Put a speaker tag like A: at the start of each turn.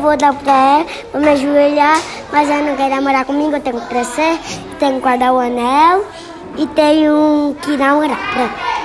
A: vou dar pra ela, vou me ajoelhar, mas ela não quer namorar comigo, eu tenho que crescer, tenho que guardar o anel e tenho que namorar. Pronto.